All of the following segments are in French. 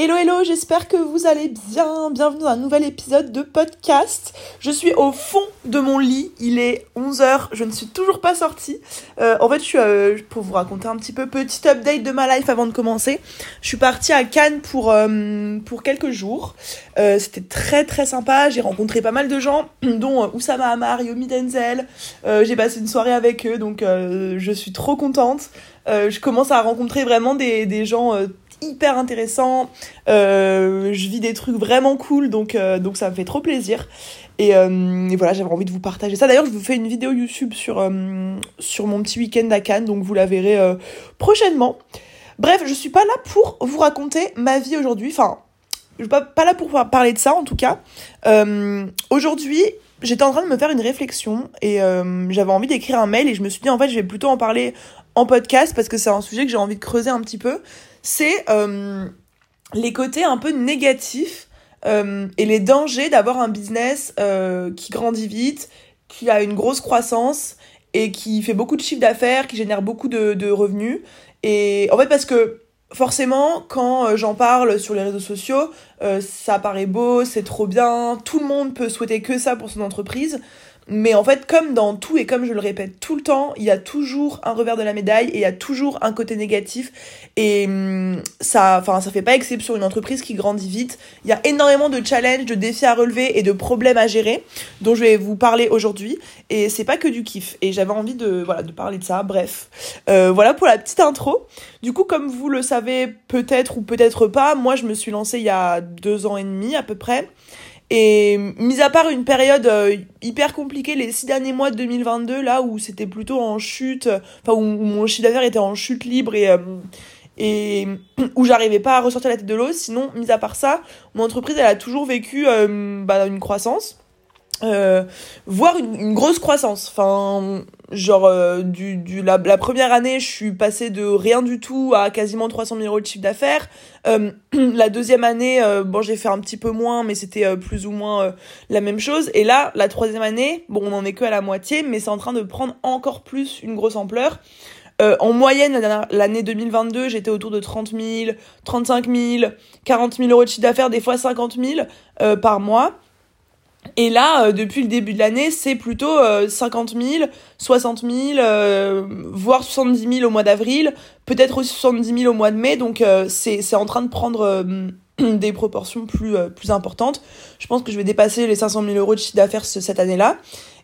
Hello hello, j'espère que vous allez bien. Bienvenue dans un nouvel épisode de podcast. Je suis au fond de mon lit, il est 11h, je ne suis toujours pas sortie. Euh, en fait, je suis euh, pour vous raconter un petit peu petit update de ma life avant de commencer. Je suis partie à Cannes pour euh, pour quelques jours. c'était très très sympa, j'ai rencontré pas mal de gens dont Oussama Amar, Yomi Denzel. j'ai passé une soirée avec eux donc je suis trop contente. je commence à rencontrer vraiment des, des gens hyper intéressant. Euh, je vis des trucs vraiment cool, donc, euh, donc ça me fait trop plaisir. Et, euh, voilà, j'avais envie de vous partager ça. D'ailleurs, je vous fais une vidéo YouTube sur, sur mon petit week-end à Cannes, donc vous la verrez prochainement. Bref, je suis pas là pour vous raconter ma vie aujourd'hui. Enfin, je suis pas, pas là pour parler de ça en tout cas. aujourd'hui, j'étais en train de me faire une réflexion et j'avais envie d'écrire un mail et je me suis dit en fait je vais plutôt en parler en podcast parce que c'est un sujet que j'ai envie de creuser un petit peu c'est euh, les côtés un peu négatifs euh, et les dangers d'avoir un business euh, qui grandit vite, qui a une grosse croissance et qui fait beaucoup de chiffre d'affaires, qui génère beaucoup de, revenus. Et en fait, parce que forcément, quand j'en parle sur les réseaux sociaux, ça paraît beau, c'est trop bien, tout le monde peut souhaiter que ça pour son entreprise. Mais en fait, comme dans tout et comme je le répète tout le temps, il y a toujours un revers de la médaille et il y a toujours un côté négatif. Et hum, ça, enfin, ça fait pas exception. Une entreprise qui grandit vite, il y a énormément de challenges, de défis à relever et de problèmes à gérer, dont je vais vous parler aujourd'hui. Et c'est pas que du kiff. Et j'avais envie de, voilà, de parler de ça. Bref, euh, voilà pour la petite intro. Du coup, comme vous le savez peut-être ou peut-être pas, moi, je me suis lancée il y a deux ans et demi à peu près. Et mis à part une période euh, hyper compliquée, les six derniers mois de 2022, là où c'était plutôt en chute, enfin où, mon chiffre d'affaires était en chute libre et, euh, et où j'arrivais pas à ressortir la tête de l'eau, sinon, mis à part ça, mon entreprise, elle a toujours vécu euh, bah, une croissance. Euh, voir une, une, grosse croissance. Enfin, genre, euh, du, du, la, la, première année, je suis passée de rien du tout à quasiment 300 000 euros de chiffre d'affaires. Euh, la deuxième année, euh, bon, j'ai fait un petit peu moins, mais c'était plus ou moins la même chose. Et là, la troisième année, bon, on en est que à la moitié, mais c'est en train de prendre encore plus une grosse ampleur. en moyenne, l'année 2022, j'étais autour de 30 000, 35 000, 40 000 euros de chiffre d'affaires, des fois 50 000 par mois. Et là, euh, depuis le début de l'année, c'est plutôt 50 000, 60 000, voire 70 000 au mois d'avril, peut-être aussi 70 000 au mois de mai. Donc euh, c'est en train de prendre euh, des proportions plus, plus importantes. Je pense que je vais dépasser les 500 000 euros de chiffre d'affaires cette année-là.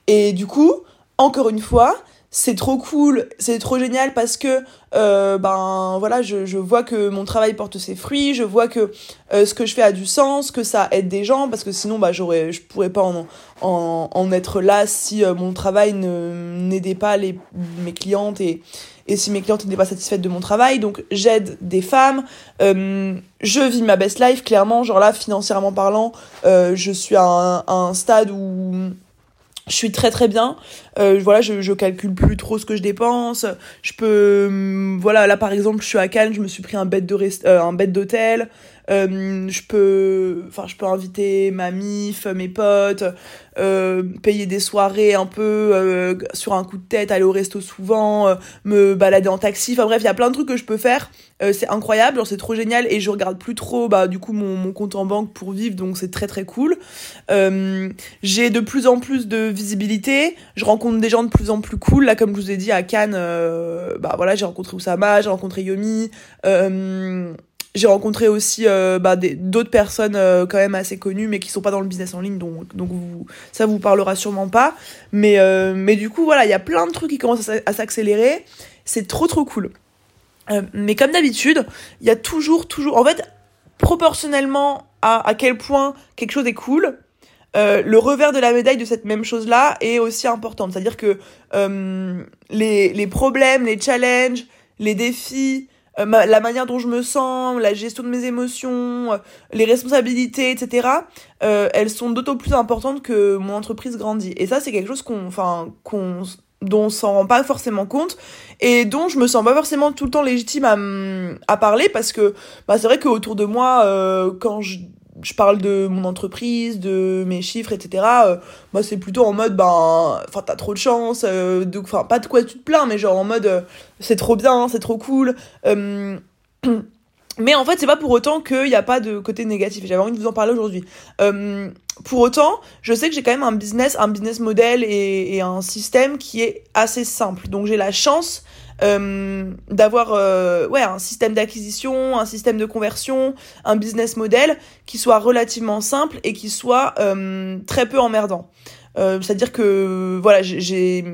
Et du coup, encore une fois, c'est trop cool, c'est trop génial parce que euh, ben voilà, je, je vois que mon travail porte ses fruits, je vois que euh, ce que je fais a du sens, que ça aide des gens parce que sinon bah j'aurais je pourrais pas en, en, en être là si euh, mon travail ne n'aidait pas les mes clientes et et si mes clientes n'étaient pas satisfaites de mon travail. Donc j'aide des femmes, euh, je vis ma best life clairement, genre là financièrement parlant, je suis à un, à un stade où je suis très très bien. Euh, voilà je, je calcule plus trop ce que je dépense. Je peux hum, voilà là par exemple je suis à Cannes je me suis pris un bête de rest euh, un bête d'hôtel euh, je peux enfin je peux inviter ma mif mes potes euh, payer des soirées un peu euh, sur un coup de tête aller au resto souvent euh, me balader en taxi. Enfin bref il y a plein de trucs que je peux faire. C'est incroyable c'est trop génial et je regarde plus trop bah du coup mon, mon compte en banque pour vivre donc c'est très très cool. J'ai de plus en plus de visibilité. Je rencontre des gens de plus en plus cool. Là comme je vous ai dit à Cannes bah voilà j'ai rencontré Oussama j'ai rencontré Yomi j'ai rencontré aussi euh, bah, d'autres personnes euh, quand même assez connues mais qui sont pas dans le business en ligne donc donc vous, ça vous parlera sûrement pas. Mais euh, mais du coup voilà il y a plein de trucs qui commencent à, s'accélérer. C'est trop trop cool. Mais comme d'habitude il y a toujours toujours en fait proportionnellement à à quel point quelque chose est cool le revers de la médaille de cette même chose là est aussi important. C'est à dire que les les problèmes les challenges les défis euh, la manière dont je me sens, la gestion de mes émotions, euh, les responsabilités, etc. Euh, elles sont d'autant plus importantes que mon entreprise grandit. Et ça, c'est quelque chose qu'on, enfin, qu'on dont on s'en rend pas forcément compte et dont je me sens pas forcément tout le temps légitime à, parler parce que bah c'est vrai qu'autour de moi quand je je parle de mon entreprise, de mes chiffres, etc. Euh, moi, c'est plutôt en mode, ben, enfin, t'as trop de chance, euh, enfin, pas de quoi tu te plains, mais genre en mode, euh, c'est trop bien, c'est trop cool. mais en fait, c'est pas pour autant qu'il n'y a pas de côté négatif. J'avais envie de vous en parler aujourd'hui. Euh, pour autant, je sais que j'ai quand même un business, un business model et, un système qui est assez simple. Donc j'ai la chance euh, d'avoir euh, ouais un système d'acquisition, un système de conversion, un business model qui soit relativement simple et qui soit euh, très peu emmerdant. Euh, C'est-à-dire que voilà, j'ai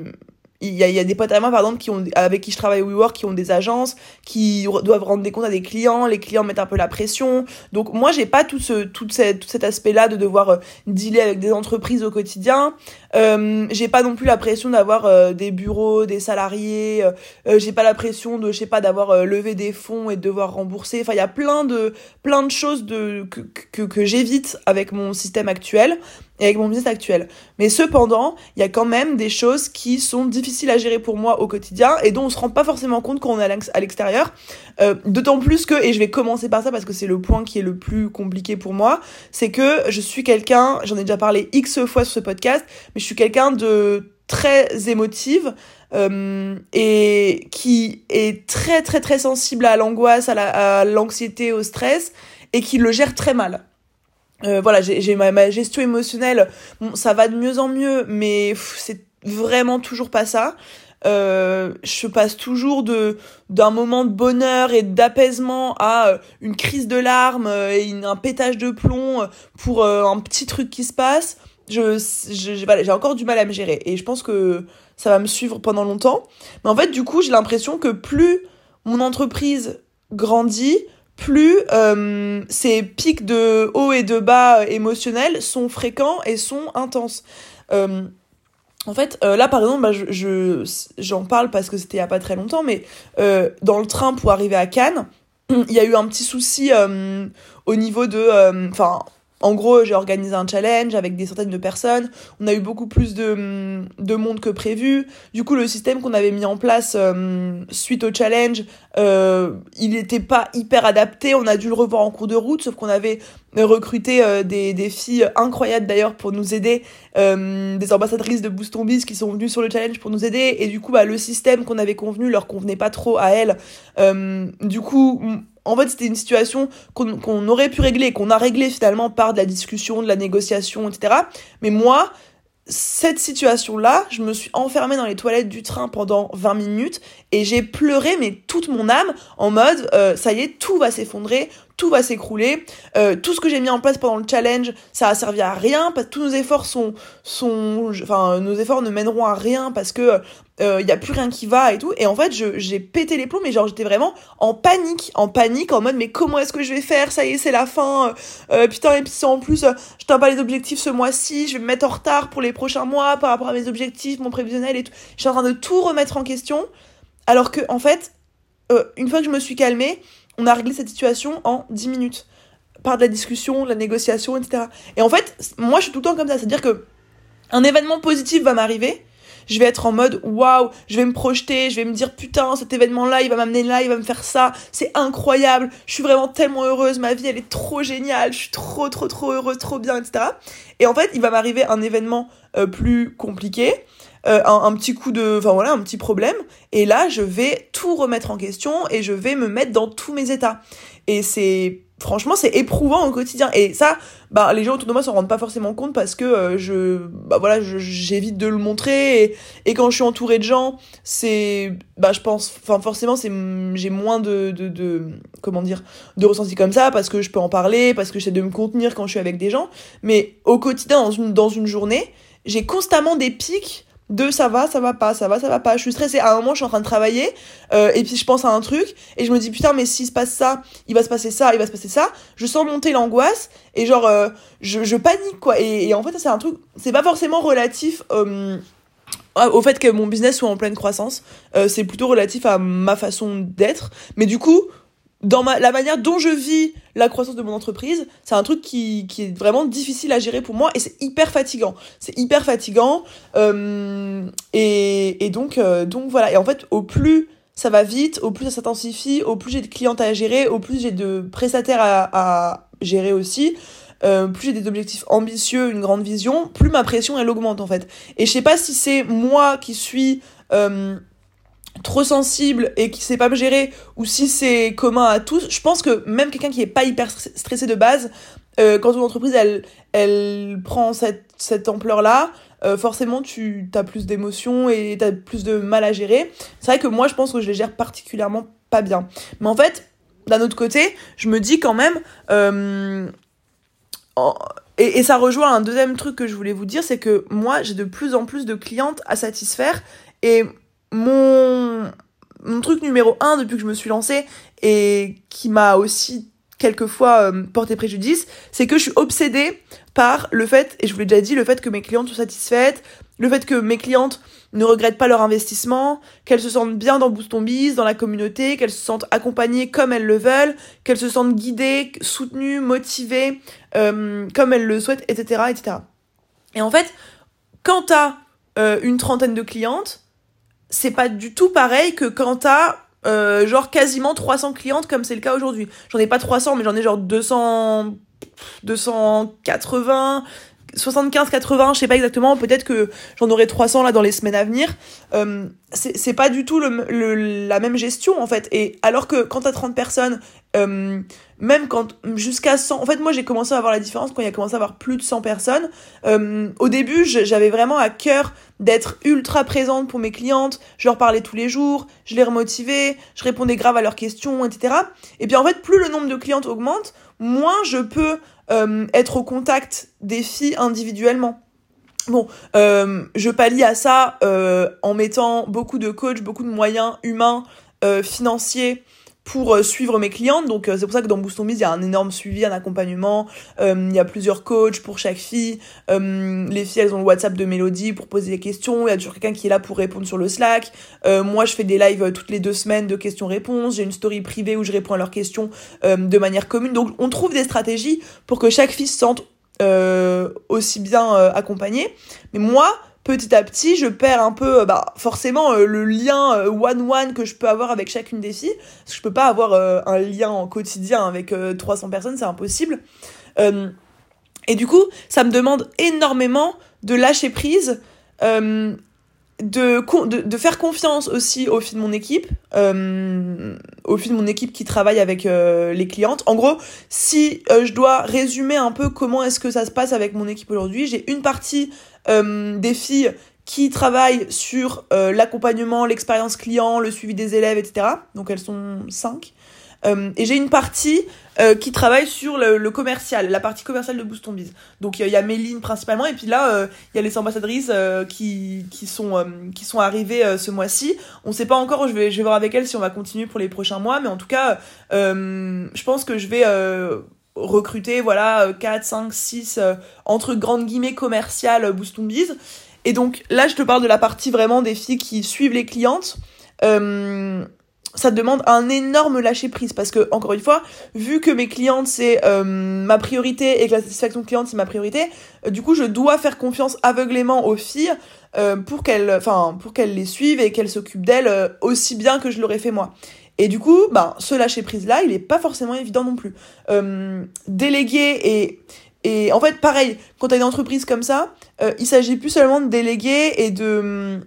il y a, y a des potes à moi par exemple qui ont avec qui je travaille au WeWork qui ont des agences qui doivent rendre des comptes à des clients les clients mettent un peu la pression. Donc moi j'ai pas tout ce tout, cette, tout cet aspect là de devoir euh, dealer avec des entreprises au quotidien euh, j'ai pas non plus la pression d'avoir euh, des bureaux des salariés euh, euh, j'ai pas la pression de je sais pas d'avoir levé des fonds et de devoir rembourser enfin il y a plein de plein de choses de que que, que j'évite avec mon système actuel et avec mon business actuel. Mais cependant, il y a quand même des choses qui sont difficiles à gérer pour moi au quotidien et dont on se rend pas forcément compte quand on est à l'extérieur. Euh, D'autant plus que, et je vais commencer par ça parce que c'est le point qui est le plus compliqué pour moi, c'est que je suis quelqu'un, j'en ai déjà parlé x fois sur ce podcast, je suis quelqu'un de très émotive euh, et qui est très très très sensible à l'angoisse, à l'anxiété, au stress et qui le gère très mal. Euh, voilà, j'ai ma, gestion émotionnelle, ça va de mieux en mieux, mais c'est vraiment toujours pas ça. Euh, je passe toujours de d'un moment de bonheur et d'apaisement à une crise de larmes et un pétage de plomb pour un petit truc qui se passe. Je, j'ai encore du mal à me gérer et je pense que ça va me suivre pendant longtemps. Mais en fait, du coup, j'ai l'impression que plus mon entreprise grandit, plus euh, ces pics de haut et de bas émotionnels sont fréquents et sont intenses. Euh, en fait, euh, là par exemple, bah, je, j'en parle parce que c'était il y a pas très longtemps, mais dans le train pour arriver à Cannes, il y a eu un petit souci au niveau de, enfin en gros, j'ai organisé un challenge avec des centaines de personnes. On a eu beaucoup plus de, de monde que prévu. Du coup, le système qu'on avait mis en place euh, suite au challenge, euh, il n'était pas hyper adapté. On a dû le revoir en cours de route, sauf qu'on avait recruté euh, des, filles incroyables d'ailleurs pour nous aider, des ambassadrices de Boost Biz qui sont venues sur le challenge pour nous aider. Et du coup, bah, le système qu'on avait convenu leur convenait pas trop à elles. du coup, en fait, c'était une situation qu'on aurait pu régler, qu'on a réglé finalement par de la discussion, de la négociation, etc. Mais moi, cette situation-là, je me suis enfermée dans les toilettes du train pendant 20 minutes et j'ai pleuré mais toute mon âme en mode euh, ça y est tout va s'effondrer tout va s'écrouler. Euh, tout ce que j'ai mis en place pendant le challenge ça a servi à rien parce que tous nos efforts sont sont enfin nos efforts ne mèneront à rien parce que il euh, y a plus rien qui va et tout. Et en fait j'ai pété les plombs mais genre j'étais vraiment en panique en panique en mode mais comment est-ce que je vais faire? Ça y est c'est la fin. Euh, putain et puis en plus euh, je t'ai pas les objectifs ce mois-ci je vais me mettre en retard pour les prochains mois par rapport à mes objectifs mon prévisionnel et tout. Je suis en train de tout remettre en question. Alors que, en fait, euh, une fois que je me suis calmée, on a réglé cette situation en 10 minutes. Par de la discussion, de la négociation, etc. Et en fait, moi, je suis tout le temps comme ça. C'est-à-dire que un événement positif va m'arriver. Je vais être en mode waouh, je vais me projeter, je vais me dire putain, cet événement-là, il va m'amener là, il va me faire ça, c'est incroyable, je suis vraiment tellement heureuse, ma vie elle est trop géniale, je suis trop trop trop heureuse, trop bien, etc. Et en fait, il va m'arriver un événement euh, plus compliqué euh, un, petit coup de, enfin voilà, un petit problème. Et là, je vais tout remettre en question et je vais me mettre dans tous mes états. Et c'est, franchement, c'est éprouvant au quotidien. Et ça, bah, les gens autour de moi s'en rendent pas forcément compte parce que euh, je, bah voilà, j'évite de le montrer. Et, quand je suis entourée de gens, c'est, bah, je pense, enfin forcément, c'est, j'ai moins de, de, de, comment dire, de ressenti comme ça parce que je peux en parler, parce que j'essaie de me contenir quand je suis avec des gens. Mais au quotidien, dans une, dans une journée, j'ai constamment des pics de ça va, ça va pas, ça va, ça va pas. Je suis stressée. À un moment, je suis en train de travailler euh, et puis je pense à un truc et je me dis putain, mais s'il se passe ça, il va se passer ça, il va se passer ça. Je sens monter l'angoisse et genre euh, je, panique quoi. Et, en fait, c'est un truc, c'est pas forcément relatif. Euh, au fait que mon business soit en pleine croissance, c'est plutôt relatif à ma façon d'être. Mais du coup, dans ma, la manière dont je vis la croissance de mon entreprise, c'est un truc qui, qui est vraiment difficile à gérer pour moi et c'est hyper fatigant. C'est hyper fatigant. Euh, et, et donc, euh, donc voilà. Et en fait, au plus ça va vite, au plus ça s'intensifie, au plus j'ai de clientes à gérer, au plus j'ai de prestataires à, à gérer aussi, euh, plus j'ai des objectifs ambitieux, une grande vision, plus ma pression elle augmente en fait. Et je sais pas si c'est moi qui suis... Euh, trop sensible et qui sait pas me gérer ou si c'est commun à tous, je pense que même quelqu'un qui est pas hyper stressé de base, euh, quand une entreprise elle, prend cette, cette ampleur-là, euh, forcément tu as plus d'émotions et tu as plus de mal à gérer. C'est vrai que moi je pense que je les gère particulièrement pas bien. Mais en fait, d'un autre côté, je me dis quand même... Euh, et, et, ça rejoint un deuxième truc que je voulais vous dire, c'est que moi j'ai de plus en plus de clientes à satisfaire et mon, mon truc numéro un depuis que je me suis lancée et qui m'a aussi quelquefois euh, porté préjudice, c'est que je suis obsédée par le fait, et je vous l'ai déjà dit, le fait que mes clientes soient satisfaites, le fait que mes clientes ne regrettent pas leur investissement, qu'elles se sentent bien dans Boost Biz, dans la communauté, qu'elles se sentent accompagnées comme elles le veulent, qu'elles se sentent guidées, soutenues, motivées, euh, comme elles le souhaitent, etc., etc. Et en fait, quand t'as euh, une trentaine de clientes, c'est pas du tout pareil que quand t'as euh, genre quasiment 300 clientes comme c'est le cas aujourd'hui. J'en ai pas 300 mais j'en ai genre 200 280 75 80 je sais pas exactement. Peut-être que j'en aurai 300 là dans les semaines à venir. Euh, c'est pas du tout le, la même gestion en fait. Et alors que quand t'as 30 personnes euh, même quand jusqu'à 100 en fait moi j'ai commencé à voir la différence quand il y a commencé à avoir plus de 100 personnes. Euh, au début j'avais vraiment à cœur d'être ultra présente pour mes clientes je leur parlais tous les jours je les remotivais je répondais grave à leurs questions etc et puis en fait plus le nombre de clientes augmente moins je peux euh, être au contact des filles individuellement. Bon, euh, je pallie à ça euh, en mettant beaucoup de coachs, beaucoup de moyens humains, financiers pour euh, suivre mes clientes. Donc euh, c'est pour ça que dans Boost Biz, il y a un énorme suivi, un accompagnement. Euh, il y a plusieurs coachs pour chaque fille. les filles, elles ont le WhatsApp de Mélodie pour poser des questions. Il y a toujours quelqu'un qui est là pour répondre sur le Slack. moi, je fais des lives toutes les deux semaines de questions-réponses. J'ai une story privée où je réponds à leurs questions de manière commune. Donc on trouve des stratégies pour que chaque fille se sente aussi bien accompagnée. Mais moi, petit à petit, je perds un peu, euh, bah, forcément, euh, le lien euh, one-one que je peux avoir avec chacune des filles. Parce que je peux pas avoir un lien en quotidien avec 300 personnes, c'est impossible. et du coup, ça me demande énormément de lâcher prise, de, de, de, faire confiance aussi au fil de mon équipe, au fil de mon équipe qui travaille avec les clientes. En gros, si je dois résumer un peu comment est-ce que ça se passe avec mon équipe aujourd'hui, j'ai une partie euh, des filles qui travaillent sur euh, l'accompagnement, l'expérience client, le suivi des élèves, etc. Donc elles sont cinq. Euh, et j'ai une partie euh, qui travaille sur le, commercial, la partie commerciale de Boost Biz. Donc il y, a mes lignes principalement, et puis là il y a les ambassadrices qui, qui, sont, qui sont arrivées ce mois-ci. On sait pas encore, je vais, je vais voir avec elles si on va continuer pour les prochains mois, mais en tout cas, je pense que je vais recruter voilà 4 5 6 entre grandes guillemets commerciales euh, Biz et donc là je te parle de la partie vraiment des filles qui suivent les clientes. Euh, ça demande un énorme lâcher prise parce que encore une fois vu que mes clientes c'est euh, ma priorité et que la satisfaction cliente c'est ma priorité du coup je dois faire confiance aveuglément aux filles pour qu'elles enfin pour qu'elles les suivent et qu'elles s'occupent d'elles aussi bien que je l'aurais fait moi et du coup, ben, ce lâcher prise là, il est pas forcément évident non plus. Euh, déléguer et et en fait, pareil, quand tu as une entreprise comme ça, euh, il s'agit plus seulement de déléguer et de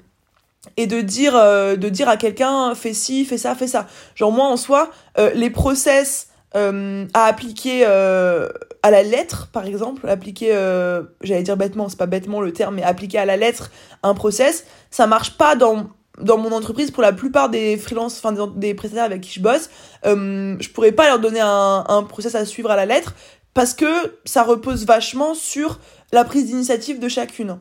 et de dire euh, de dire à quelqu'un fais ci, fais ça, fais ça. Genre moi en soi, euh, les process à appliquer à la lettre, par exemple, appliquer, j'allais dire bêtement, c'est pas bêtement le terme, mais appliquer à la lettre un process, ça marche pas dans dans mon entreprise, pour la plupart des freelances, enfin des, prestataires avec qui je bosse, euh, je pourrais pas leur donner un, un process à suivre à la lettre parce que ça repose vachement sur la prise d'initiative de chacune.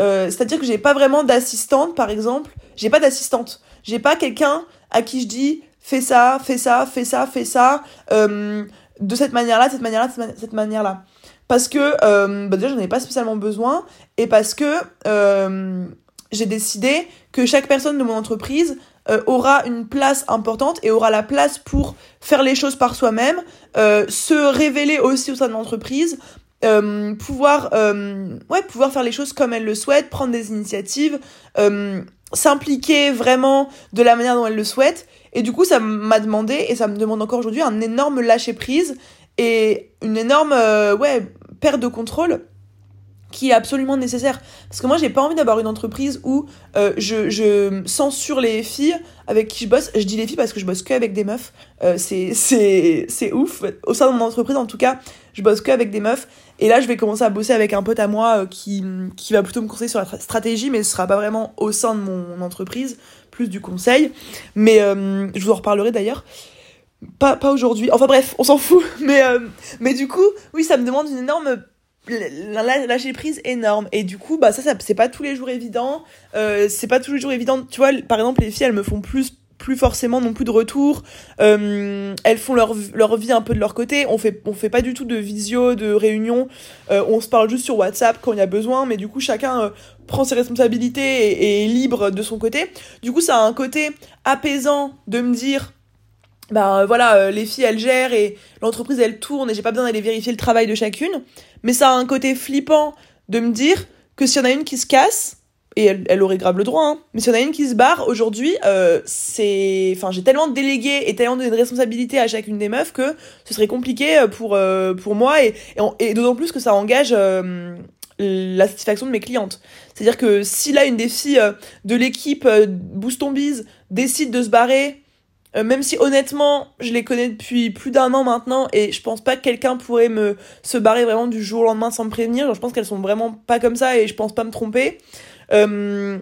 Euh, C'est-à-dire que j'ai pas vraiment d'assistante, par exemple. J'ai pas d'assistante. J'ai pas quelqu'un à qui je dis fais ça, fais ça, fais ça, fais ça, euh, de cette manière-là, cette manière-là, cette manière-là. Parce que euh, bah déjà j'en ai pas spécialement besoin et parce que euh, j'ai décidé que chaque personne de mon entreprise euh, aura une place importante et aura la place pour faire les choses par soi-même, euh, se révéler aussi au sein de l'entreprise, euh, pouvoir, ouais, pouvoir faire les choses comme elle le souhaite, prendre des initiatives, s'impliquer vraiment de la manière dont elle le souhaite. Et du coup, ça m'a demandé, et ça me demande encore aujourd'hui, un énorme lâcher prise et une énorme ouais, perte de contrôle qui est absolument nécessaire. Parce que moi, j'ai pas envie d'avoir une entreprise où euh, je, censure les filles avec qui je bosse. Je dis les filles parce que je bosse que avec des meufs. Euh, c'est ouf. Au sein de mon entreprise, en tout cas, je bosse que avec des meufs. Et là, je vais commencer à bosser avec un pote à moi euh, qui, qui va plutôt me conseiller sur la stratégie, mais ce sera pas vraiment au sein de mon entreprise, plus du conseil. Mais euh, je vous en reparlerai d'ailleurs. Pas, pas aujourd'hui. Enfin bref, on s'en fout. Mais, mais du coup, oui, ça me demande une énorme lâcher prise énorme. Et du coup bah ça, c'est pas tous les jours évident. Euh, c'est pas tous les jours évident. Tu vois par exemple les filles elles me font plus plus forcément non plus de retour euh, elles font leur, vie un peu de leur côté. On fait on fait pas du tout de visio de réunion. Euh, on se parle juste sur WhatsApp quand il y a besoin. Mais du coup chacun prend ses responsabilités et, et, est libre de son côté. Du coup ça a un côté apaisant de me dire bah voilà, euh, les filles elles gèrent et l'entreprise elle tourne et j'ai pas besoin d'aller vérifier le travail de chacune. Mais ça a un côté flippant de me dire que s'il y en a une qui se casse, et elle, aurait grave le droit, hein, mais s'il y en a une qui se barre aujourd'hui, euh, c'est. Enfin, j'ai tellement délégué et tellement donné de responsabilité à chacune des meufs que ce serait compliqué euh, pour, pour moi et, et, d'autant plus que ça engage la satisfaction de mes clientes. C'est-à-dire que si là une des filles de l'équipe Boost Bise décide de se barrer euh, même si honnêtement, je les connais depuis plus d'un an maintenant et je pense pas que quelqu'un pourrait me se barrer vraiment du jour au lendemain sans me prévenir. Je pense qu'elles sont vraiment pas comme ça et je pense pas me tromper. Euh,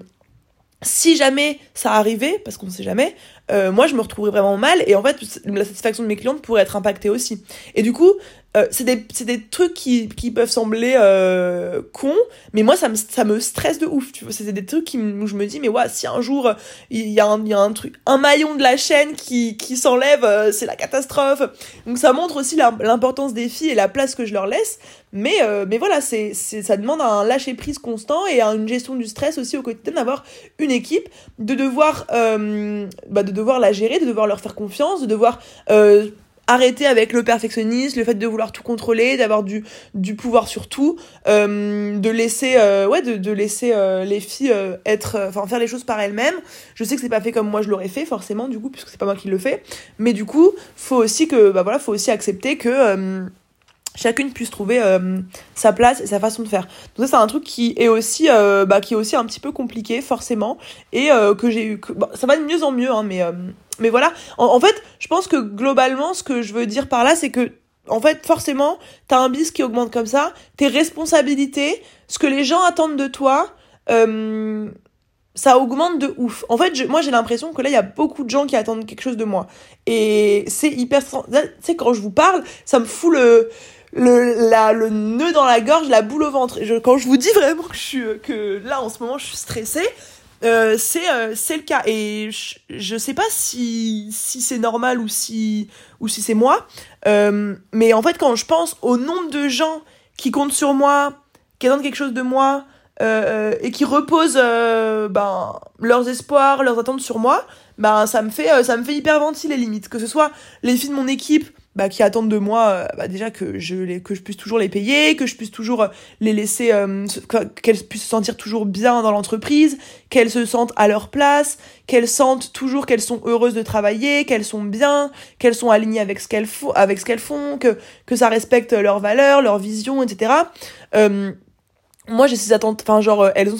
si jamais ça arrivait, parce qu'on sait jamais, euh, moi je me retrouverais vraiment mal et en fait la satisfaction de mes clientes pourrait être impactée aussi. Et du coup, euh, c'est des, des, trucs qui, qui peuvent sembler euh, cons, mais moi ça me, ça me stresse de ouf. C'est des trucs où je me dis mais ouais, si un jour il y, a un, y a un truc, un maillon de la chaîne qui, qui s'enlève, c'est la catastrophe. Donc ça montre aussi l'importance des filles et la place que je leur laisse. Mais, mais voilà, c'est, ça demande un lâcher prise constant et une gestion du stress aussi au quotidien d'avoir une équipe, de devoir bah, devoir la gérer, de devoir leur faire confiance, de devoir euh, arrêter avec le perfectionnisme, le fait de vouloir tout contrôler, d'avoir du, du pouvoir sur tout, euh, de laisser, euh, de, laisser les filles être, faire les choses par elles-mêmes. Je sais que c'est pas fait comme moi je l'aurais fait forcément du coup puisque c'est pas moi qui le fais, mais du coup faut aussi que, bah voilà, faut aussi accepter que chacune puisse trouver euh, sa place et sa façon de faire. Donc ça c'est un truc qui est aussi euh, bah, qui est aussi un petit peu compliqué forcément et euh, que j'ai eu que, ça va de mieux en mieux hein, mais mais voilà en, fait je pense que globalement ce que je veux dire par là c'est que en fait forcément t'as un bis qui augmente comme ça tes responsabilités ce que les gens attendent de toi ça augmente de ouf. En fait, moi j'ai l'impression que là il y a beaucoup de gens qui attendent quelque chose de moi. Et c'est hyper. Tu sais, quand je vous parle, ça me fout le le, la, le nœud dans la gorge, la boule au ventre. je, quand je vous dis vraiment que, je suis, que là, en ce moment, je suis stressée, euh, c'est euh, c'est le cas. Et je, je sais pas si, si c'est normal ou si, ou si c'est moi. Euh, mais en fait, quand je pense au nombre de gens qui comptent sur moi, qui attendent quelque chose de moi, euh, et qui reposent ben, leurs espoirs, leurs attentes sur moi, ben, ça, me fait, ça me fait hyperventiler limite. Que ce soit les filles de mon équipe bah, qui attendent de moi euh, bah, déjà que je les, que je puisse toujours les payer, que je puisse toujours euh, les laisser euh, qu'elles puissent se sentir toujours bien dans l'entreprise, qu'elles se sentent à leur place, qu'elles sentent toujours qu'elles sont heureuses de travailler, qu'elles sont bien, qu'elles sont alignées avec ce qu'elles font, avec ce qu'elles font, que que ça respecte leurs valeurs, leurs visions, etc. Moi j'ai ces attentes enfin genre elles ont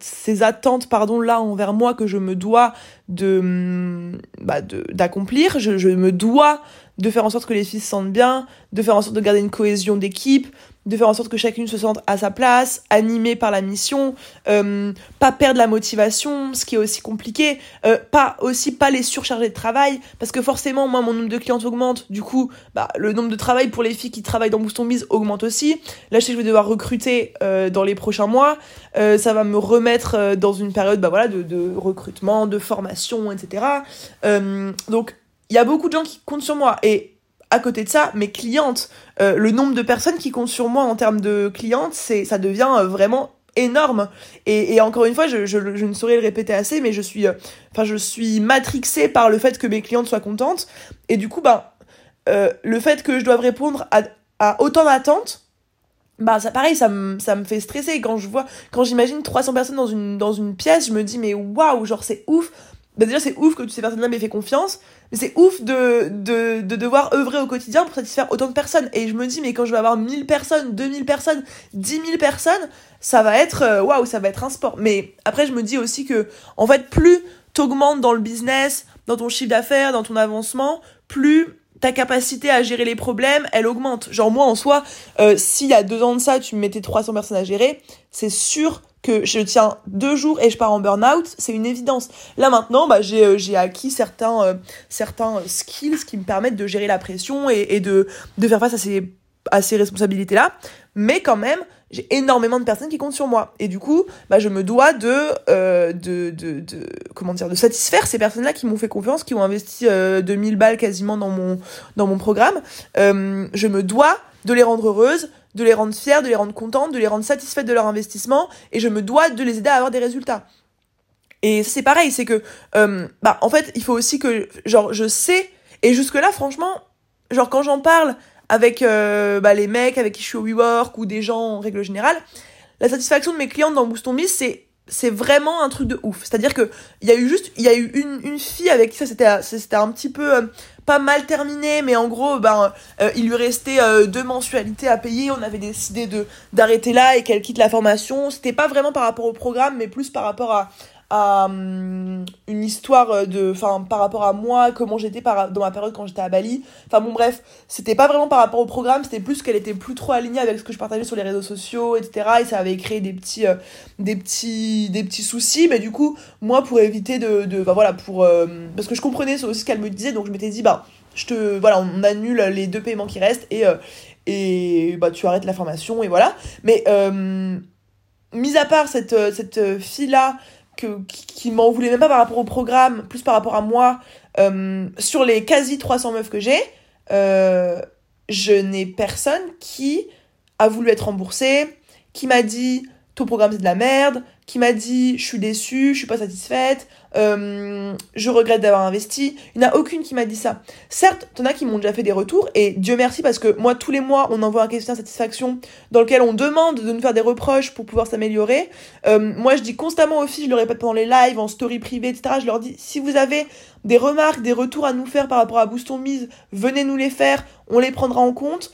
ces attentes pardon là envers moi que je me dois de bah d'accomplir je me dois de faire en sorte que les filles se sentent bien, de faire en sorte de garder une cohésion d'équipe, de faire en sorte que chacune se sente à sa place, animée par la mission, euh, pas perdre la motivation, ce qui est aussi compliqué, euh, pas aussi pas les surcharger de travail, parce que forcément moi mon nombre de clientes augmente, du coup bah, le nombre de travail pour les filles qui travaillent dans Boost Biz augmente aussi. Là je sais que je vais devoir recruter euh, dans les prochains mois, euh, ça va me remettre euh, dans une période bah voilà de, de recrutement, de formation, etc. Euh, donc il y a beaucoup de gens qui comptent sur moi. Et à côté de ça, mes clientes, euh, le nombre de personnes qui comptent sur moi en termes de clientes, c'est, ça devient euh, vraiment énorme. Et, encore une fois, je, ne saurais le répéter assez, mais je suis, euh, je suis matrixée par le fait que mes clientes soient contentes. Et du coup, bah, le fait que je doive répondre à, à autant d'attentes, bah ça pareil ça me ça me fait stresser quand je vois quand j'imagine 300 personnes dans une dans une pièce je me dis mais waouh genre c'est ouf bah déjà c'est ouf que toutes ces personnes-là m'aient fait confiance, mais c'est ouf de, de, de devoir œuvrer au quotidien pour satisfaire autant de personnes. Et je me dis, mais quand je vais avoir 1000 personnes, 2000 personnes, 10 000 personnes, ça va être, euh, waouh, ça va être un sport. Mais après, je me dis aussi que, en fait, plus t'augmentes dans le business, dans ton chiffre d'affaires, dans ton avancement, plus ta capacité à gérer les problèmes, elle augmente. Genre moi en soi, euh, s'il y a deux ans de ça, tu me mettais 300 personnes à gérer, c'est sûr que je tiens deux jours et je pars en burn-out, c'est une évidence. Là maintenant, bah, j'ai, euh, acquis certains, euh, certains skills qui me permettent de gérer la pression et, de, de faire face à ces, à ces responsabilités-là. Mais quand même, j'ai énormément de personnes qui comptent sur moi. Et du coup, bah, je me dois de, euh, de, de, de, comment dire, de satisfaire ces personnes-là qui m'ont fait confiance, qui ont investi euh, 2000 balles quasiment dans mon, dans mon programme. Je me dois de les rendre heureuses, de les rendre fiers, de les rendre contentes, de les rendre satisfaites de leur investissement, et je me dois de les aider à avoir des résultats. Et c'est pareil, c'est que, euh, bah, en fait, il faut aussi que, genre, je sais, et jusque-là, franchement, genre, quand j'en parle avec euh, bah, les mecs avec qui je suis au WeWork ou des gens en règle générale, la satisfaction de mes clientes dans Boost on Biz, c'est c'est vraiment un truc de ouf. C'est-à-dire que il y a eu juste il y a eu une, une fille avec qui ça c'était c'était un petit peu euh, pas mal terminé, mais en gros ben euh, il lui restait euh, deux mensualités à payer, on avait décidé de d'arrêter là et qu'elle quitte la formation. C'était pas vraiment par rapport au programme, mais plus par rapport à à hum, une histoire de enfin par rapport à moi comment j'étais dans ma période quand j'étais à Bali. Enfin bon bref c'était pas vraiment par rapport au programme c'était plus qu'elle était plus trop alignée avec ce que je partageais sur les réseaux sociaux etc et ça avait créé des petits euh, des petits des petits soucis. Mais du coup moi pour éviter de de voilà pour euh, parce que je comprenais aussi ce qu'elle me disait donc je m'étais dit bah je te voilà on annule les deux paiements qui restent et euh, et bah tu arrêtes la formation et voilà. Mais euh, mis à part cette cette fille là que, qui, m'en voulait même pas par rapport au programme, plus par rapport à moi, euh, sur les quasi 300 meufs que j'ai, euh, je n'ai personne qui a voulu être remboursé, qui m'a dit ton programme c'est de la merde, qui m'a dit je suis déçue, je suis pas satisfaite, euh, je regrette d'avoir investi. Il n'y en a aucune qui m'a dit ça. Certes, t'en as qui m'ont déjà fait des retours et Dieu merci parce que moi tous les mois on envoie un questionnaire satisfaction dans lequel on demande de nous faire des reproches pour pouvoir s'améliorer. Euh, moi je dis constamment aux filles, je le répète pendant les lives, en story privée, etc. Je leur dis si vous avez des remarques, des retours à nous faire par rapport à Booston Mise, venez nous les faire, on les prendra en compte.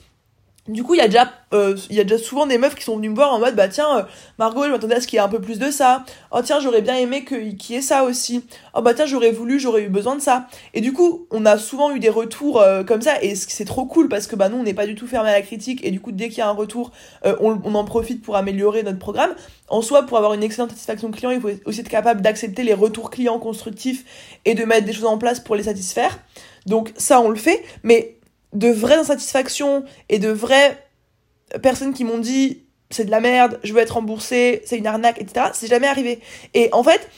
Du coup, il y a déjà euh, y a déjà souvent des meufs qui sont venues me voir en mode bah tiens euh, Margot, je m'attendais à ce qu'il y ait un peu plus de ça. Oh tiens, j'aurais bien aimé qu'il y ait ça aussi. Oh bah tiens, j'aurais voulu, j'aurais eu besoin de ça. Et du coup, on a souvent eu des retours euh, comme ça et c'est trop cool parce que bah nous on n'est pas du tout fermé à la critique et du coup dès qu'il y a un retour, on, on en profite pour améliorer notre programme. En soi, pour avoir une excellente satisfaction client, il faut aussi être capable d'accepter les retours clients constructifs et de mettre des choses en place pour les satisfaire. Donc ça on le fait, mais de vraies insatisfactions et de vraies personnes qui m'ont dit c'est de la merde, je veux être remboursé, c'est une arnaque, etc. C'est jamais arrivé. Et en fait,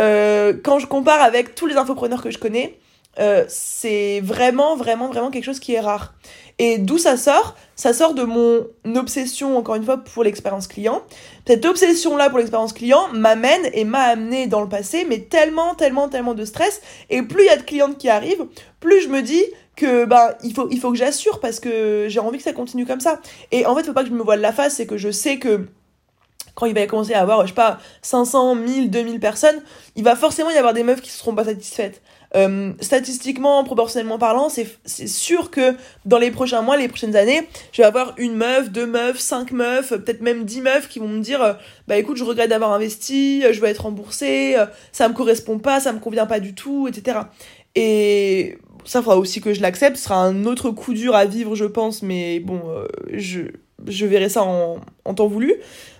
euh, quand je compare avec tous les infopreneurs que je connais, euh, c'est vraiment, vraiment, vraiment quelque chose qui est rare. Et d'où ça sort? Ça sort de mon obsession, encore une fois, pour l'expérience client. Cette obsession-là pour l'expérience client m'amène et m'a amené dans le passé, mais tellement, tellement, tellement de stress. Et plus il y a de clientes qui arrivent, plus je me dis que ben il faut il faut que j'assure parce que j'ai envie que ça continue comme ça. Et en fait faut pas que je me voile la face c'est que je sais que quand il va commencer à avoir je sais pas 500 1000 2000 personnes il va forcément y avoir des meufs qui seront pas satisfaites. Euh, statistiquement proportionnellement parlant c'est sûr que dans les prochains mois les prochaines années je vais avoir une meuf deux meufs cinq meufs peut-être même dix meufs qui vont me dire euh, bah écoute je regrette d'avoir investi je veux être remboursée euh, ça me correspond pas ça me convient pas du tout etc et ça faudra aussi que je l'accepte. Ce sera un autre coup dur à vivre, je pense, mais bon, euh, je, verrai ça en, temps voulu.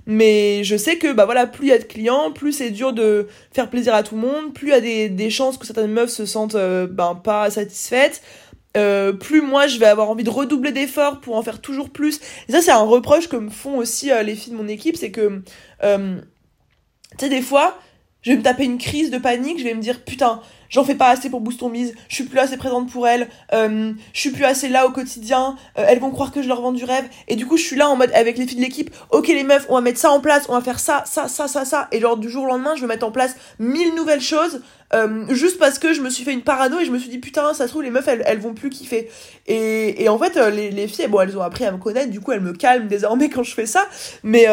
Mais je sais que bah voilà, plus il y a de clients, plus c'est dur de faire plaisir à tout le monde, plus il y a des, des chances que certaines meufs se sentent euh, ben, pas satisfaites. Euh, plus moi je vais avoir envie de redoubler d'efforts pour en faire toujours plus. Et ça c'est un reproche que me font aussi les filles de mon équipe, c'est que tu sais des fois je vais me taper une crise de panique, je vais me dire putain, j'en fais pas assez pour booster mise, je suis plus assez présente pour elles, euh, je suis plus assez là au quotidien, euh, elles vont croire que je leur vends du rêve, et du coup je suis là en mode avec les filles de l'équipe, ok les meufs, on va mettre ça en place, on va faire ça, ça, ça, ça, ça, et genre du jour au lendemain je vais mettre en place mille nouvelles choses, euh, juste parce que je me suis fait une parano et je me suis dit putain ça se trouve les meufs elles, elles vont plus kiffer. Et, et en fait euh, les, les filles bon elles ont appris à me connaître du coup elles me calment désormais quand je fais ça mais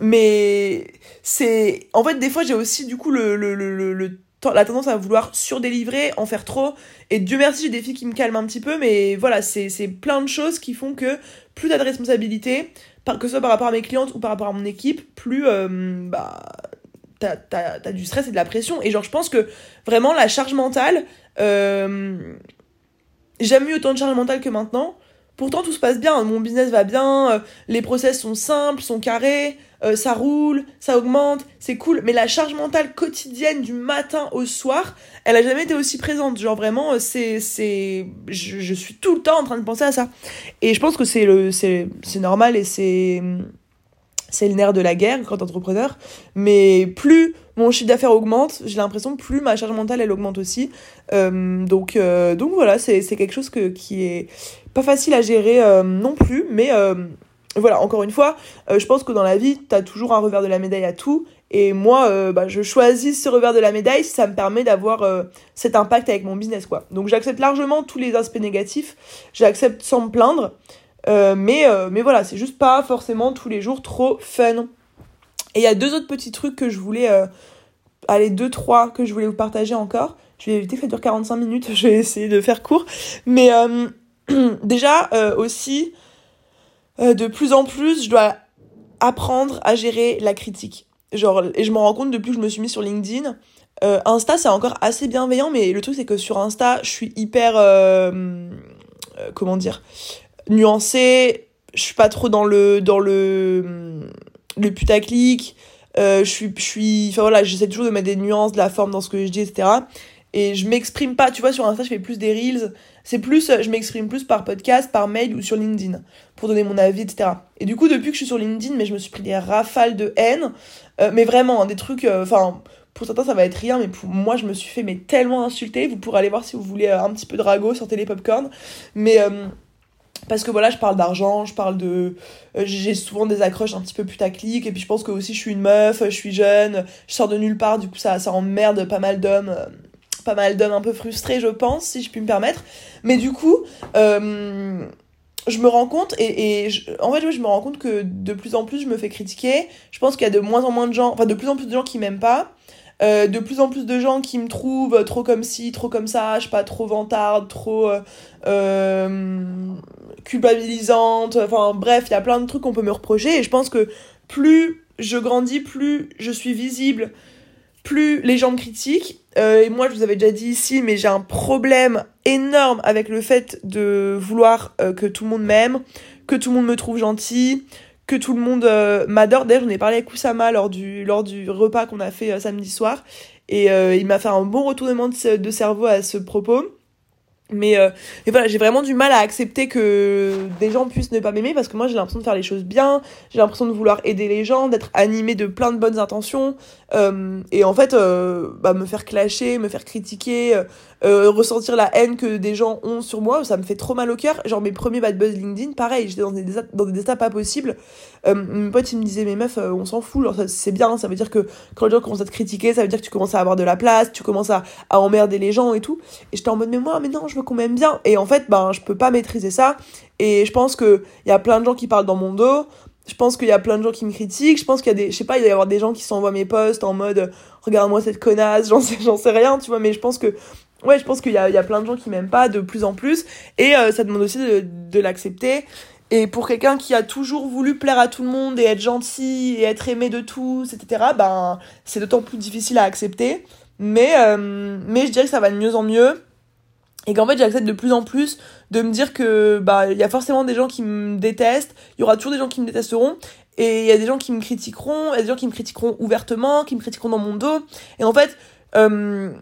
mais c'est en fait des fois j'ai aussi du coup le, le, le, le la tendance à vouloir surdélivrer, en faire trop. Et Dieu merci, j'ai des filles qui me calment un petit peu, mais voilà, c'est plein de choses qui font que plus t'as de responsabilité, que ce soit par rapport à mes clientes ou par rapport à mon équipe, plus euh, bah, t'as as, du stress et de la pression. Et genre, je pense que vraiment, la charge mentale, euh, jamais eu autant de charge mentale que maintenant. Pourtant, tout se passe bien, mon business va bien, euh, les process sont simples, sont carrés, euh, ça roule, ça augmente, c'est cool. Mais la charge mentale quotidienne du matin au soir, elle a jamais été aussi présente. Genre vraiment, euh, c'est, c'est, je, je, suis tout le temps en train de penser à ça. Et je pense que c'est le, c'est, c'est normal et c'est, c'est le nerf de la guerre quand entrepreneur. Mais plus mon chiffre d'affaires augmente, j'ai l'impression plus ma charge mentale elle augmente aussi. Euh, donc, euh, donc voilà, c'est, quelque chose qui est pas facile à gérer euh, non plus. Mais voilà, encore une fois, je pense que dans la vie, t'as toujours un revers de la médaille à tout. Et moi, bah, je choisis ce revers de la médaille si ça me permet d'avoir cet impact avec mon business. quoi. Donc j'accepte largement tous les aspects négatifs. J'accepte sans me plaindre. Mais, mais voilà, c'est juste pas forcément tous les jours trop fun. Et il y a deux autres petits trucs que je voulais. Euh, allez, deux, trois que je voulais vous partager encore. Je vais éviter que ça dure 45 minutes, je vais essayer de faire court. Mais déjà, aussi, de plus en plus, je dois apprendre à gérer la critique. Genre, et je me rends compte depuis que je me suis mis sur LinkedIn. Insta, c'est encore assez bienveillant, mais le truc, c'est que sur Insta, je suis hyper. comment dire nuancé, je suis pas trop dans le dans le le putaclic, euh, je suis je suis enfin voilà, j'essaie toujours de mettre des nuances, de la forme dans ce que je dis etc. Et je m'exprime pas, tu vois, sur Insta, je fais plus des reels. C'est plus, je m'exprime plus par podcast, par mail ou sur LinkedIn pour donner mon avis, etc. Et du coup, depuis que je suis sur LinkedIn, mais je me suis pris des rafales de haine. Euh, mais vraiment, hein, des trucs, euh, enfin, pour certains, ça va être rien, mais pour moi, je me suis fait mais tellement insulter. Vous pourrez aller voir si vous voulez un petit peu de ragot sur Télé Popcorn. Mais parce que voilà je parle d'argent je parle de euh, j'ai souvent des accroches un petit peu putaclic et puis je pense que aussi je suis une meuf je suis jeune je sors de nulle part du coup ça ça emmerde pas mal d'hommes euh, pas mal d'hommes un peu frustrés je pense si je puis me permettre. Mais du coup euh, je me rends compte et, en fait je me rends compte que de plus en plus je me fais critiquer. Je pense qu'il y a de moins en moins de gens enfin de plus en plus de gens qui m'aiment pas euh, de plus en plus de gens qui me trouvent trop comme ci, trop comme ça, je sais pas, trop vantarde, trop euh, euh, culpabilisante. Enfin bref, il y a plein de trucs qu'on peut me reprocher et je pense que plus je grandis, plus je suis visible, plus les gens me critiquent. et moi, je vous avais déjà dit ici, mais j'ai un problème énorme avec le fait de vouloir que tout le monde m'aime, que tout le monde me trouve gentil, que tout le monde euh, m'adore. D'ailleurs, j'en ai parlé avec Kusama lors du, lors du repas qu'on a fait euh, samedi soir. Et euh, il m'a fait un bon retournement de, cerveau à ce propos. Mais, voilà, j'ai vraiment du mal à accepter que des gens puissent ne pas m'aimer parce que moi j'ai l'impression de faire les choses bien, j'ai l'impression de vouloir aider les gens, d'être animé de plein de bonnes intentions. et en fait, bah, me faire clasher, me faire critiquer, euh, ressentir la haine que des gens ont sur moi, ça me fait trop mal au cœur. Genre mes premiers bad buzz LinkedIn, pareil, j'étais dans des, dans des pas possibles. Euh, pote il me disait, mais meuf, euh, on s'en fout, c'est bien, ça veut dire que quand les gens commencent à te critiquer, ça veut dire que tu commences à avoir de la place, tu commences à, emmerder les gens et tout. Et j'étais en mode, mais moi, mais non, je veux qu'on m'aime bien. Et en fait, ben, je peux pas maîtriser ça. Et je pense qu'il y a plein de gens qui parlent dans mon dos je pense qu'il y a plein de gens qui me critiquent. Je pense qu'il y a des, je sais pas, il y avoir des gens qui s'envoient mes posts en mode, regarde-moi cette connasse, j'en sais, rien, tu vois, mais je pense que ouais, je pense qu'il y a, y a plein de gens qui m'aiment pas de plus en plus. Et euh, ça demande aussi de l'accepter. Et pour quelqu'un qui a toujours voulu plaire à tout le monde et être gentil et être aimé de tous, etc., ben, c'est d'autant plus difficile à accepter. Mais, euh, mais je dirais que ça va de mieux en mieux. Et qu'en fait, j'accepte de plus en plus de me dire que, bah, il y a forcément des gens qui me détestent, il y aura toujours des gens qui me détesteront, et il y a des gens qui me critiqueront, il y a des gens qui me critiqueront ouvertement, qui me critiqueront dans mon dos. Et en fait, euh,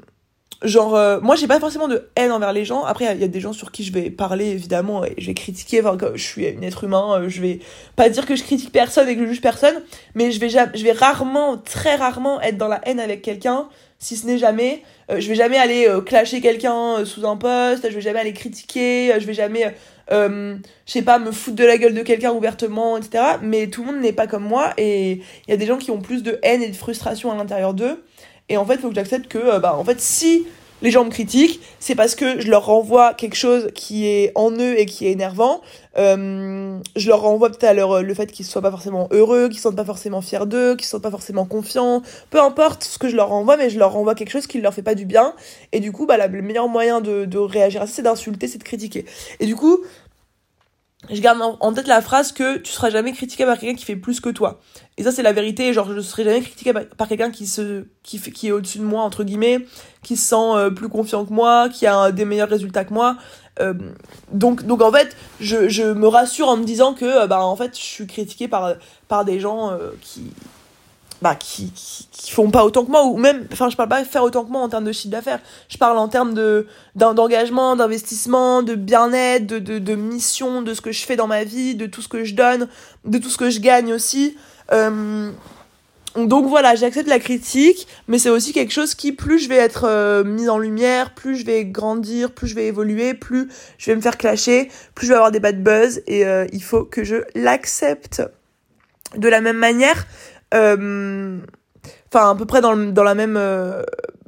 genre euh, moi j'ai pas forcément de haine envers les gens. Après il y, a des gens sur qui je vais parler évidemment et je vais critiquer. Enfin je suis un être humain euh, je vais pas dire que je critique personne et que je juge personne mais je vais je vais rarement très rarement être dans la haine avec quelqu'un si ce n'est jamais euh, je vais jamais aller clasher quelqu'un sous un poste je vais jamais aller critiquer je vais jamais je sais pas me foutre de la gueule de quelqu'un ouvertement etc mais tout le monde n'est pas comme moi et il y a des gens qui ont plus de haine et de frustration à l'intérieur d'eux et en fait, il faut que j'accepte que, euh, bah, en fait, si les gens me critiquent, c'est parce que je leur renvoie quelque chose qui est en eux et qui est énervant. Euh, je leur renvoie peut-être à le fait qu'ils soient pas forcément heureux, qu'ils ne sont pas forcément fiers d'eux, qu'ils ne sont pas forcément confiants. Peu importe ce que je leur renvoie, mais je leur renvoie quelque chose qui ne leur fait pas du bien. Et du coup, bah, le meilleur moyen de, de réagir à ça, c'est d'insulter, c'est de critiquer. Et du coup, je garde en tête la phrase que tu seras jamais critiqué par quelqu'un qui fait plus que toi. Et ça, c'est la vérité. Genre, je serai jamais critiqué par quelqu'un qui qui est au-dessus de moi, entre guillemets, qui se sent euh, plus confiant que moi, qui a des meilleurs résultats que moi. Euh, donc, donc, en fait, je, me rassure en me disant que, euh, bah, en fait, je suis critiqué par, par des gens qui, bah, qui, qui, font pas autant que moi, ou même, enfin, je parle pas faire autant que moi en termes de chiffre d'affaires, je parle en termes de, d'engagement, d'investissement, de bien-être, de, de mission, de ce que je fais dans ma vie, de tout ce que je donne, de tout ce que je gagne aussi. Euh, donc voilà, j'accepte la critique, mais c'est aussi quelque chose qui, plus je vais être euh, mise en lumière, plus je vais grandir, plus je vais évoluer, plus je vais me faire clasher, plus je vais avoir des bad buzz, et euh, il faut que je l'accepte. De la même manière, enfin à peu près dans le, dans la même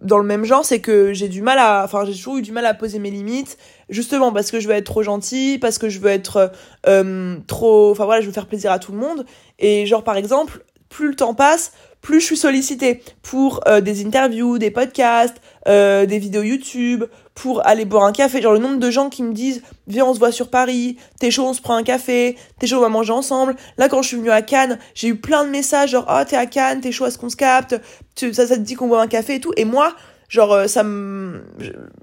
dans le même genre c'est que j'ai du mal à enfin j'ai toujours eu du mal à poser mes limites justement parce que je veux être trop gentil parce que je veux être trop enfin voilà je veux faire plaisir à tout le monde et genre par exemple plus le temps passe plus je suis sollicitée pour des interviews des podcasts des vidéos YouTube pour aller boire un café. Genre le nombre de gens qui me disent viens on se voit sur Paris, t'es chaud on se prend un café, t'es chaud on va manger ensemble. Là quand je suis venue à Cannes, j'ai eu plein de messages genre oh t'es à Cannes, t'es chaud à ce qu'on se capte, ça, ça te dit qu'on boit un café et tout. Et moi genre euh, ça me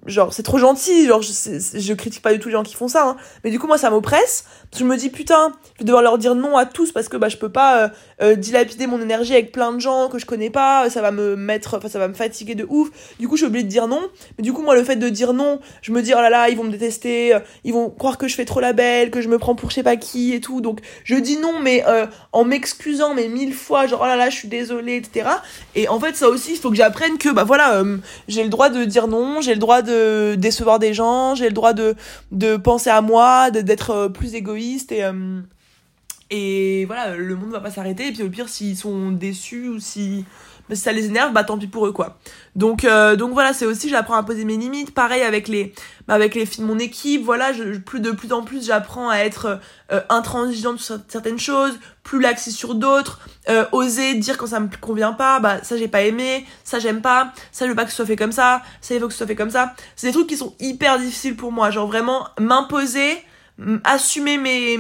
genre c'est trop gentil genre je, je critique pas du tout les gens qui font ça hein. mais du coup moi ça m'oppresse je me dis putain je vais devoir leur dire non à tous parce que bah je peux pas euh, euh, dilapider mon énergie avec plein de gens que je connais pas ça va me mettre enfin ça va me fatiguer de ouf. Du coup je suis obligée de dire non. Mais du coup moi le fait de dire non je me dis oh là là ils vont me détester ils vont croire que je fais trop la belle que je me prends pour je sais pas qui et tout. Donc je dis non mais en m'excusant mais mille fois genre oh là là je suis désolée etc et en fait ça aussi il faut que j'apprenne que bah voilà j'ai le droit de dire non, j'ai le droit de décevoir des gens, j'ai le droit de, de penser à moi, d'être euh, plus égoïste et, euh, et voilà, le monde va pas s'arrêter. Et puis au pire, s'ils sont déçus ou si mais si ça les énerve, bah tant pis pour eux quoi. Donc euh, donc voilà, c'est aussi j'apprends à poser mes limites. Pareil avec les bah, avec les filles de mon équipe, voilà, je, plus de plus en plus j'apprends à être euh, intransigeante sur certaines choses, plus laxée sur d'autres, euh, oser dire quand ça me convient pas, bah ça j'ai pas aimé, ça j'aime pas, ça je veux pas que ce soit fait comme ça, ça il faut que ce soit fait comme ça. C'est des trucs qui sont hyper difficiles pour moi, genre vraiment m'imposer, assumer mes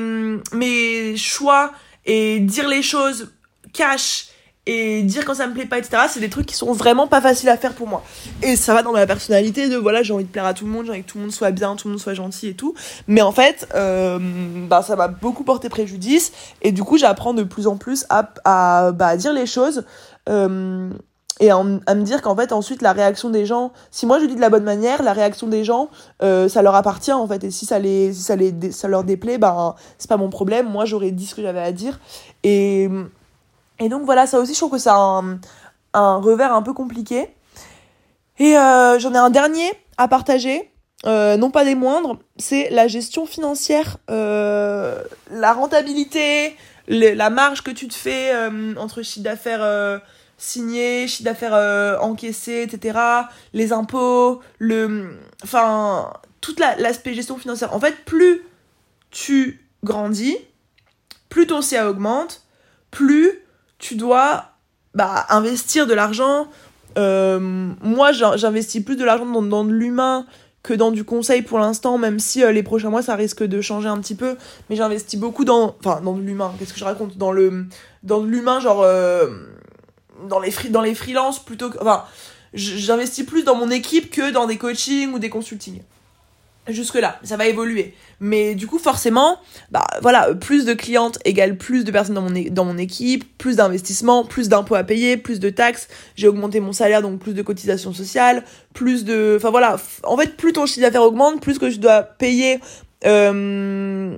mes choix et dire les choses cash et dire quand ça me plaît pas, etc. C'est des trucs qui sont vraiment pas faciles à faire pour moi. Et ça va dans ma personnalité de voilà, j'ai envie de plaire à tout le monde, j'ai envie que tout le monde soit bien, tout le monde soit gentil et tout. Mais en fait, euh, bah, ça m'a beaucoup porté préjudice. Et du coup, j'apprends de plus en plus à, à, bah, dire les choses. Euh, et à, me dire qu'en fait ensuite la réaction des gens si moi je dis de la bonne manière la réaction des gens euh, ça leur appartient en fait et si ça les ça les ça leur déplaît ben c'est pas mon problème moi j'aurais dit ce que j'avais à dire et et donc voilà, ça aussi, je trouve que c'est un, revers un peu compliqué. Et euh, j'en ai un dernier à partager, euh, non pas des moindres, c'est la gestion financière, euh, la rentabilité, la marge que tu te fais entre chiffre d'affaires signé, chiffre d'affaires encaissé, etc., les impôts, le, enfin, toute l'aspect gestion financière. En fait, plus tu grandis, plus ton CA augmente, plus tu dois bah, investir de l'argent. Euh, moi, j'investis plus de l'argent dans, de l'humain que dans du conseil pour l'instant, même si euh, les prochains mois ça risque de changer un petit peu. Mais j'investis beaucoup dans, enfin, dans de l'humain. Qu'est-ce que je raconte? Dans le, dans l'humain, genre euh, dans les dans les freelances plutôt que, enfin, j'investis plus dans mon équipe que dans des coachings ou des consultings jusque là ça va évoluer. Mais du coup forcément bah voilà plus de clientes égale plus de personnes dans mon équipe plus d'investissement plus d'impôts à payer plus de taxes. J'ai augmenté mon salaire donc plus de cotisations sociales plus de enfin voilà. En fait plus ton chiffre d'affaires augmente plus que je dois payer euh,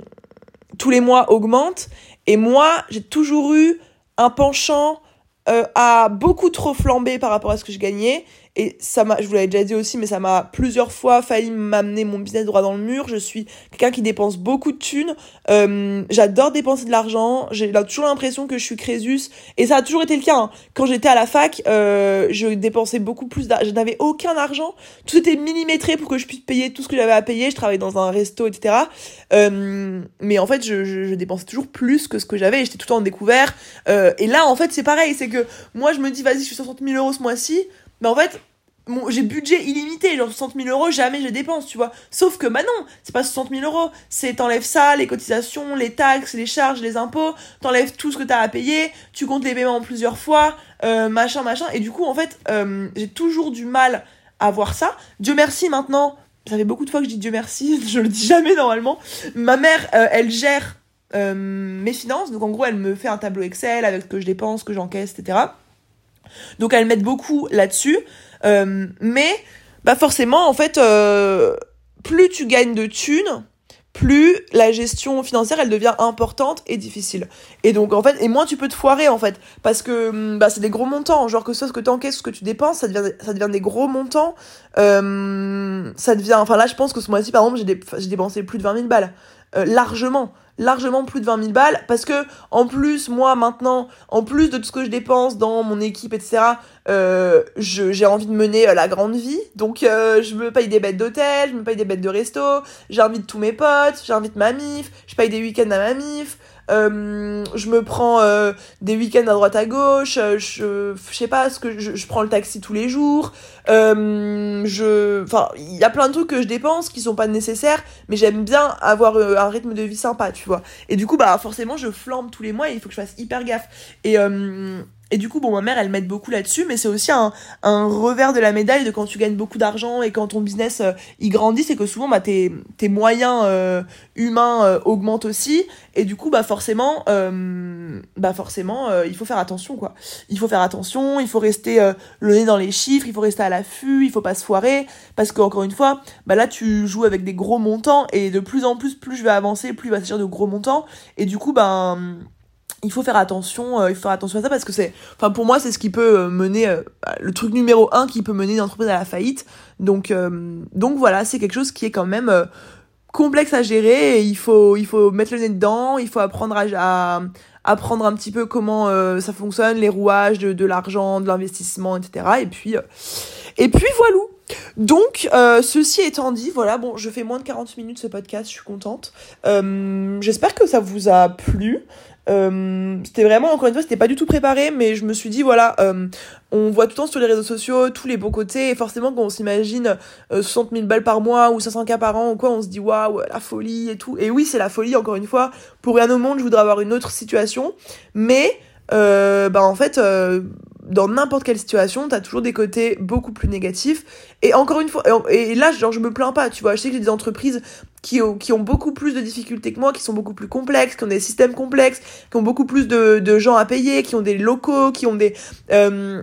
tous les mois augmente. Et moi j'ai toujours eu un penchant euh, à beaucoup trop flamber par rapport à ce que je gagnais et ça m'a je vous l'avais déjà dit aussi mais ça m'a plusieurs fois failli m'amener mon business droit dans le mur. Je suis quelqu'un qui dépense beaucoup de thunes. Euh, j'adore dépenser de l'argent. J'ai toujours l'impression que je suis Crésus. Et ça a toujours été le cas hein. quand j'étais à la fac euh, je dépensais beaucoup plus d'argent je n'avais aucun argent. Tout était millimétré pour que je puisse payer tout ce que j'avais à payer. Je travaillais dans un resto etc euh, mais en fait je, dépensais toujours plus que ce que j'avais. J'étais tout le temps en découvert. Euh, et là en fait c'est pareil. C'est que moi je me dis vas-y je suis 60 000 euros ce mois-ci mais en fait j'ai budget illimité, genre 60 000 euros, jamais je dépense, tu vois. Sauf que bah non, c'est pas 60 000 euros, c'est t'enlèves ça, les cotisations, les taxes, les charges, les impôts, t'enlèves tout ce que t'as à payer, tu comptes les paiements en plusieurs fois, euh, machin, machin, et du coup, en fait, euh, j'ai toujours du mal à voir ça. Dieu merci maintenant, ça fait beaucoup de fois que je dis Dieu merci, je le dis jamais normalement. Ma mère, euh, elle gère mes finances, donc en gros, elle me fait un tableau Excel avec ce que je dépense, ce que j'encaisse, etc. Donc elle m'aide beaucoup là-dessus. Euh, mais bah forcément, en fait, euh, plus tu gagnes de thunes, plus la gestion financière elle devient importante et difficile. Et donc en fait, et moins tu peux te foirer en fait, parce que hum, bah c'est des gros montants, genre que ce soit ce que tu encaisses, ce que tu dépenses, ça devient ça devient des gros montants. Euh, ça devient, enfin là je pense que ce mois-ci par exemple j'ai dépensé plus de 20 000 balles, largement largement plus de 20 000 balles parce que en plus moi maintenant en plus de tout ce que je dépense dans mon équipe etc euh, j'ai envie de mener euh, la grande vie. Donc euh, je me paye des bêtes d'hôtel je me paye des bêtes de resto j'invite tous mes potes j'invite ma mif je paye des week-ends à ma mif euh, je me prends euh, des week-ends à droite à gauche, euh, je, je sais pas, que je, je, prends le taxi tous les jours, je, enfin, il y a plein de trucs que je dépense qui sont pas nécessaires, mais j'aime bien avoir un rythme de vie sympa, tu vois. Et du coup, bah forcément, je flambe tous les mois et il faut que je fasse hyper gaffe. Et et du coup, bon, ma mère, elle m'aide beaucoup là-dessus, mais c'est aussi un, revers de la médaille de quand tu gagnes beaucoup d'argent et quand ton business euh, il grandit, c'est que souvent bah, tes, tes moyens euh, humains euh, augmentent aussi. Et du coup, bah forcément, bah forcément, il faut faire attention, quoi. Il faut faire attention, il faut rester le nez dans les chiffres, il faut rester à l'affût, il faut pas se foirer, parce qu'encore une fois, bah là, tu joues avec des gros montants et de plus en plus, plus je vais avancer, plus il va s'agir de gros montants. Et du coup, ben il faut faire attention euh, il faut faire attention à ça parce que c'est enfin pour moi c'est ce qui peut euh, mener euh, le truc numéro un qui peut mener une entreprise à la faillite donc donc voilà c'est quelque chose qui est quand même complexe à gérer il faut il faut mettre le nez dedans il faut apprendre à, apprendre un petit peu comment ça fonctionne les rouages de, de l'argent de l'investissement etc et puis et puis voilà donc, ceci étant dit, voilà, bon, je fais moins de 40 minutes ce podcast, je suis contente. J'espère que ça vous a plu. Euh, c'était vraiment, encore une fois, c'était pas du tout préparé, mais je me suis dit, voilà, euh, on voit tout le temps sur les réseaux sociaux tous les beaux côtés, et forcément, quand on s'imagine 60 000 balles par mois ou 500 k par an ou quoi, on se dit, waouh, la folie et tout. Et oui, c'est la folie, encore une fois. Pour rien au monde, je voudrais avoir une autre situation, mais, euh, bah, en fait, euh, dans n'importe quelle situation, t'as toujours des côtés beaucoup plus négatifs. Et encore une fois, et, là, genre, je me plains pas, tu vois. Je sais que j'ai des entreprises qui ont, qui ont beaucoup plus de difficultés que moi, qui sont beaucoup plus complexes, qui ont des systèmes complexes, qui ont beaucoup plus de, de gens à payer, qui ont des locaux, qui ont des... Euh,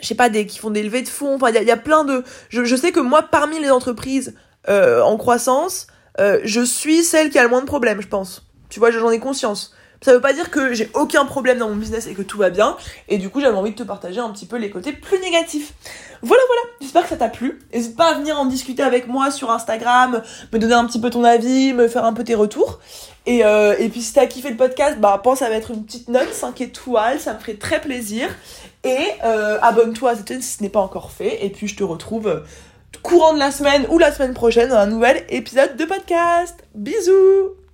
je sais pas, des, qui font des levées de fonds. Enfin, il y a, plein de... Je, sais que moi, parmi les entreprises euh, en croissance, je suis celle qui a le moins de problèmes, je pense. Tu vois, j'en ai conscience. Ça veut pas dire que j'ai aucun problème dans mon business et que tout va bien. Et du coup, j'avais envie de te partager un petit peu les côtés plus négatifs. Voilà, voilà. J'espère que ça t'a plu. N'hésite pas à venir en discuter avec moi sur Instagram, me donner un petit peu ton avis, me faire un peu tes retours. Et, euh, et puis si t'as kiffé le podcast, bah pense à mettre une petite note 5 étoiles, ça me ferait très plaisir. Et euh, abonne-toi à cette chaîne si ce n'est pas encore fait. Et puis je te retrouve euh, courant de la semaine ou la semaine prochaine dans un nouvel épisode de podcast. Bisous